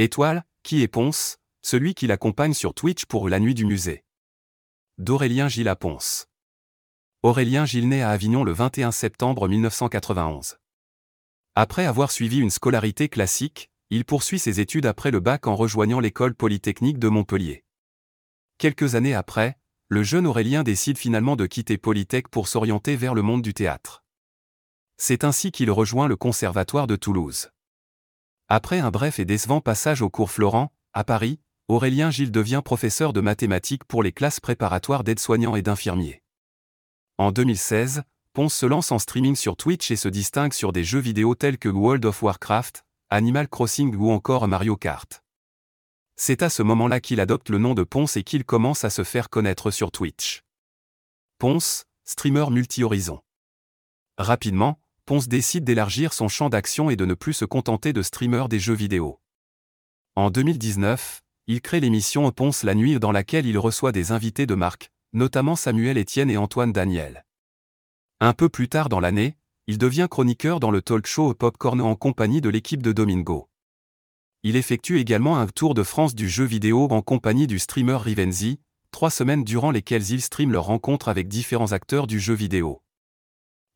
Étoile, qui est Ponce Celui qui l'accompagne sur Twitch pour la nuit du musée. D'Aurélien Gilles à Ponce. Aurélien Gilles naît à Avignon le 21 septembre 1991. Après avoir suivi une scolarité classique, il poursuit ses études après le bac en rejoignant l'école polytechnique de Montpellier. Quelques années après, le jeune Aurélien décide finalement de quitter Polytech pour s'orienter vers le monde du théâtre. C'est ainsi qu'il rejoint le Conservatoire de Toulouse. Après un bref et décevant passage au cours Florent, à Paris, Aurélien Gilles devient professeur de mathématiques pour les classes préparatoires d'aides-soignants et d'infirmiers. En 2016, Ponce se lance en streaming sur Twitch et se distingue sur des jeux vidéo tels que World of Warcraft, Animal Crossing ou encore Mario Kart. C'est à ce moment-là qu'il adopte le nom de Ponce et qu'il commence à se faire connaître sur Twitch. Ponce, streamer multi-horizon. Rapidement, Ponce décide d'élargir son champ d'action et de ne plus se contenter de streamer des jeux vidéo. En 2019, il crée l'émission Ponce la nuit dans laquelle il reçoit des invités de marque, notamment Samuel Etienne et Antoine Daniel. Un peu plus tard dans l'année, il devient chroniqueur dans le talk show Popcorn en compagnie de l'équipe de Domingo. Il effectue également un tour de France du jeu vidéo en compagnie du streamer Rivenzi, trois semaines durant lesquelles il stream leurs rencontres avec différents acteurs du jeu vidéo.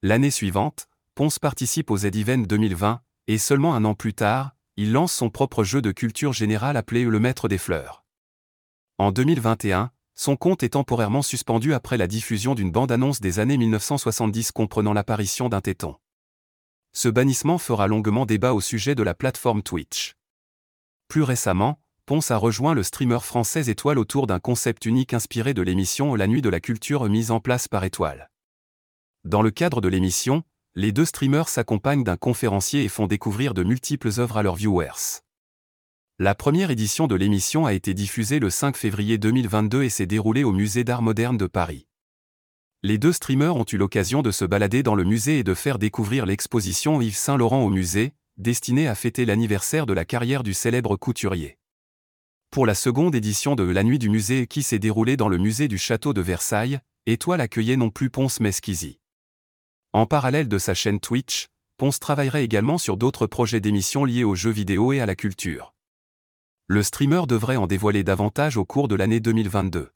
L'année suivante, Ponce participe aux Z-Event 2020, et seulement un an plus tard, il lance son propre jeu de culture générale appelé Le Maître des Fleurs. En 2021, son compte est temporairement suspendu après la diffusion d'une bande-annonce des années 1970 comprenant l'apparition d'un téton. Ce bannissement fera longuement débat au sujet de la plateforme Twitch. Plus récemment, Ponce a rejoint le streamer français Étoile autour d'un concept unique inspiré de l'émission La Nuit de la Culture mise en place par Étoile. Dans le cadre de l'émission, les deux streamers s'accompagnent d'un conférencier et font découvrir de multiples œuvres à leurs viewers. La première édition de l'émission a été diffusée le 5 février 2022 et s'est déroulée au Musée d'Art moderne de Paris. Les deux streamers ont eu l'occasion de se balader dans le musée et de faire découvrir l'exposition Yves Saint-Laurent au musée, destinée à fêter l'anniversaire de la carrière du célèbre couturier. Pour la seconde édition de La Nuit du musée qui s'est déroulée dans le musée du château de Versailles, Étoile accueillait non plus Ponce Mesquizi. En parallèle de sa chaîne Twitch, Ponce travaillerait également sur d'autres projets d'émissions liés aux jeux vidéo et à la culture. Le streamer devrait en dévoiler davantage au cours de l'année 2022.